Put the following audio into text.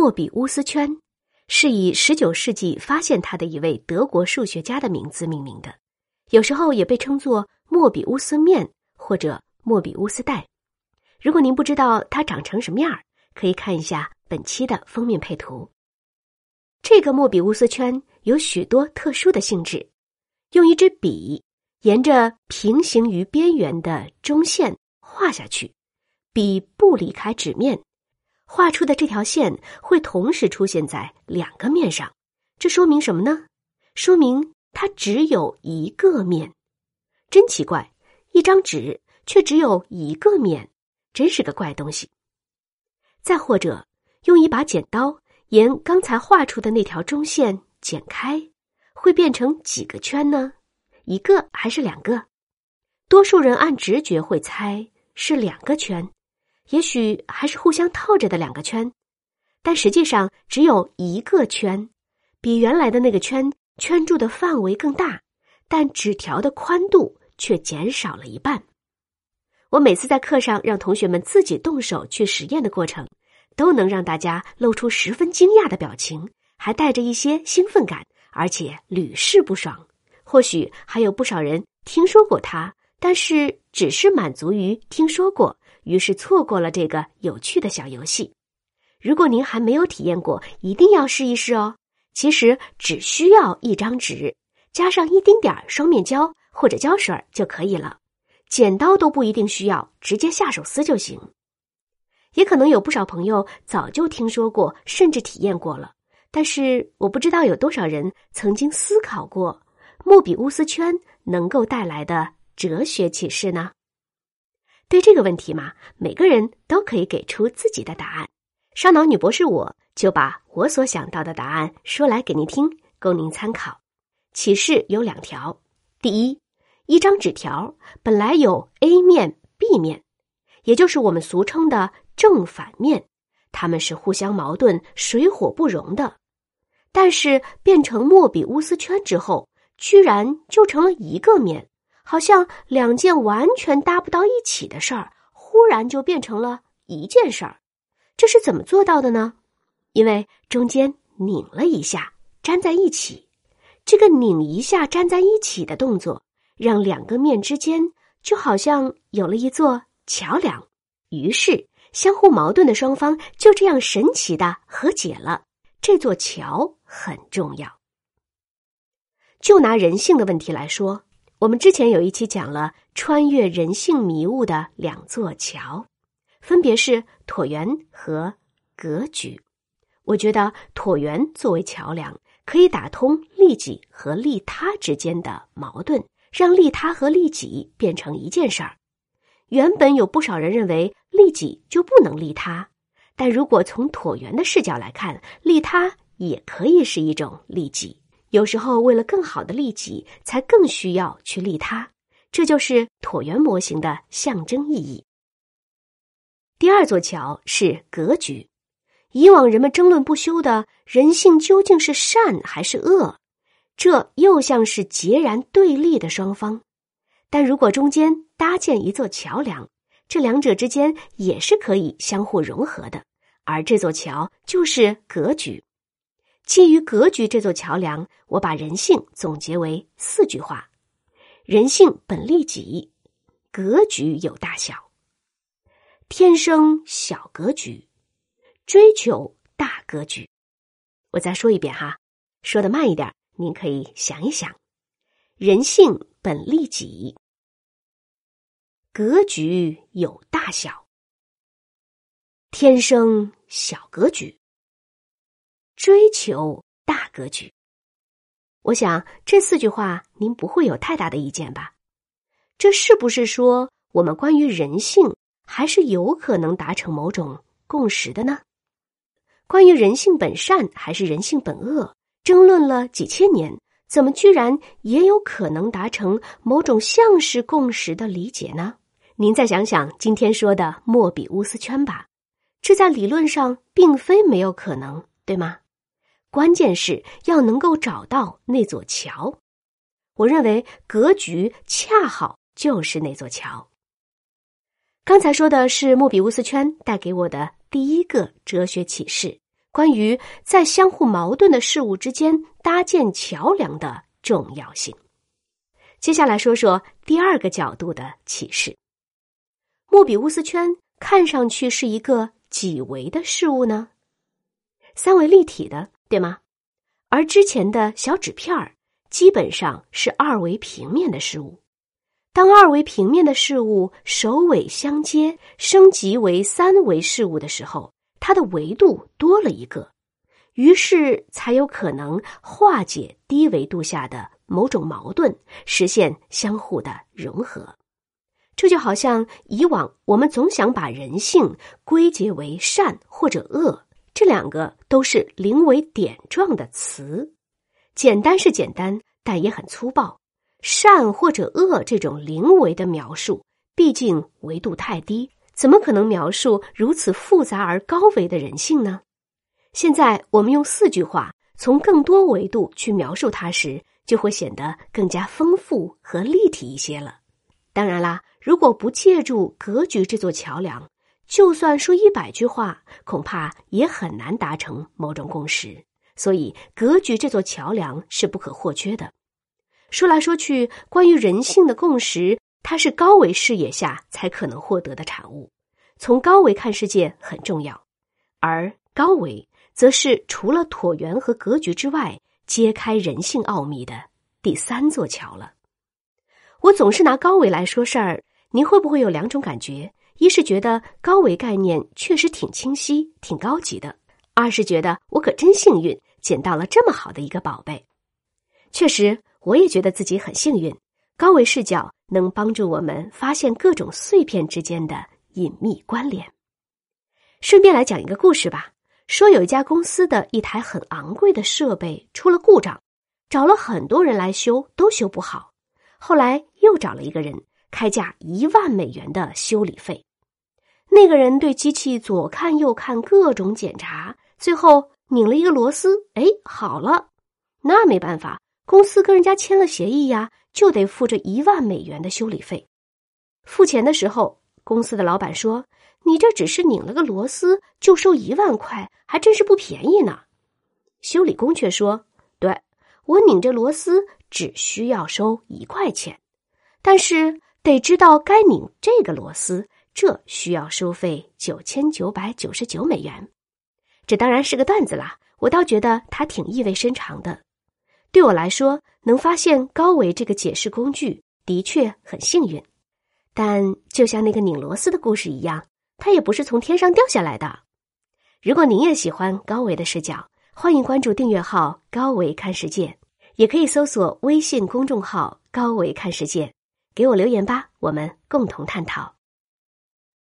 莫比乌斯圈是以十九世纪发现它的一位德国数学家的名字命名的，有时候也被称作莫比乌斯面或者莫比乌斯带。如果您不知道它长成什么样儿，可以看一下本期的封面配图。这个莫比乌斯圈有许多特殊的性质，用一支笔沿着平行于边缘的中线画下去，笔不离开纸面。画出的这条线会同时出现在两个面上，这说明什么呢？说明它只有一个面。真奇怪，一张纸却只有一个面，真是个怪东西。再或者，用一把剪刀沿刚才画出的那条中线剪开，会变成几个圈呢？一个还是两个？多数人按直觉会猜是两个圈。也许还是互相套着的两个圈，但实际上只有一个圈，比原来的那个圈圈住的范围更大，但纸条的宽度却减少了一半。我每次在课上让同学们自己动手去实验的过程，都能让大家露出十分惊讶的表情，还带着一些兴奋感，而且屡试不爽。或许还有不少人听说过它，但是只是满足于听说过。于是错过了这个有趣的小游戏。如果您还没有体验过，一定要试一试哦。其实只需要一张纸，加上一丁点儿双面胶或者胶水就可以了，剪刀都不一定需要，直接下手撕就行。也可能有不少朋友早就听说过，甚至体验过了，但是我不知道有多少人曾经思考过莫比乌斯圈能够带来的哲学启示呢？对这个问题嘛，每个人都可以给出自己的答案。烧脑女博士，我就把我所想到的答案说来给您听，供您参考。启示有两条：第一，一张纸条本来有 A 面、B 面，也就是我们俗称的正反面，它们是互相矛盾、水火不容的。但是变成莫比乌斯圈之后，居然就成了一个面。好像两件完全搭不到一起的事儿，忽然就变成了一件事儿，这是怎么做到的呢？因为中间拧了一下，粘在一起。这个拧一下粘在一起的动作，让两个面之间就好像有了一座桥梁。于是，相互矛盾的双方就这样神奇的和解了。这座桥很重要。就拿人性的问题来说。我们之前有一期讲了穿越人性迷雾的两座桥，分别是椭圆和格局。我觉得椭圆作为桥梁，可以打通利己和利他之间的矛盾，让利他和利己变成一件事儿。原本有不少人认为利己就不能利他，但如果从椭圆的视角来看，利他也可以是一种利己。有时候，为了更好的利己，才更需要去利他，这就是椭圆模型的象征意义。第二座桥是格局。以往人们争论不休的人性究竟是善还是恶，这又像是截然对立的双方。但如果中间搭建一座桥梁，这两者之间也是可以相互融合的，而这座桥就是格局。基于格局这座桥梁，我把人性总结为四句话：人性本利己，格局有大小，天生小格局，追求大格局。我再说一遍哈，说的慢一点，您可以想一想：人性本利己，格局有大小，天生小格局。追求大格局，我想这四句话您不会有太大的意见吧？这是不是说我们关于人性还是有可能达成某种共识的呢？关于人性本善还是人性本恶，争论了几千年，怎么居然也有可能达成某种像是共识的理解呢？您再想想今天说的莫比乌斯圈吧，这在理论上并非没有可能，对吗？关键是要能够找到那座桥，我认为格局恰好就是那座桥。刚才说的是莫比乌斯圈带给我的第一个哲学启示：关于在相互矛盾的事物之间搭建桥梁的重要性。接下来说说第二个角度的启示：莫比乌斯圈看上去是一个几维的事物呢？三维立体的，对吗？而之前的小纸片儿基本上是二维平面的事物。当二维平面的事物首尾相接，升级为三维事物的时候，它的维度多了一个，于是才有可能化解低维度下的某种矛盾，实现相互的融合。这就好像以往我们总想把人性归结为善或者恶，这两个都是零为点状的词，简单是简单，但也很粗暴。善或者恶这种零维的描述，毕竟维度太低，怎么可能描述如此复杂而高维的人性呢？现在我们用四句话从更多维度去描述它时，就会显得更加丰富和立体一些了。当然啦，如果不借助格局这座桥梁，就算说一百句话，恐怕也很难达成某种共识。所以，格局这座桥梁是不可或缺的。说来说去，关于人性的共识，它是高维视野下才可能获得的产物。从高维看世界很重要，而高维则是除了椭圆和格局之外，揭开人性奥秘的第三座桥了。我总是拿高维来说事儿，您会不会有两种感觉？一是觉得高维概念确实挺清晰、挺高级的；二是觉得我可真幸运，捡到了这么好的一个宝贝。确实。我也觉得自己很幸运，高维视角能帮助我们发现各种碎片之间的隐秘关联。顺便来讲一个故事吧。说有一家公司的一台很昂贵的设备出了故障，找了很多人来修，都修不好。后来又找了一个人，开价一万美元的修理费。那个人对机器左看右看，各种检查，最后拧了一个螺丝，哎，好了。那没办法。公司跟人家签了协议呀，就得付这一万美元的修理费。付钱的时候，公司的老板说：“你这只是拧了个螺丝，就收一万块，还真是不便宜呢。”修理工却说：“对我拧这螺丝只需要收一块钱，但是得知道该拧这个螺丝，这需要收费九千九百九十九美元。”这当然是个段子啦，我倒觉得他挺意味深长的。对我来说，能发现高维这个解释工具的确很幸运，但就像那个拧螺丝的故事一样，它也不是从天上掉下来的。如果您也喜欢高维的视角，欢迎关注订阅号“高维看世界”，也可以搜索微信公众号“高维看世界”，给我留言吧，我们共同探讨。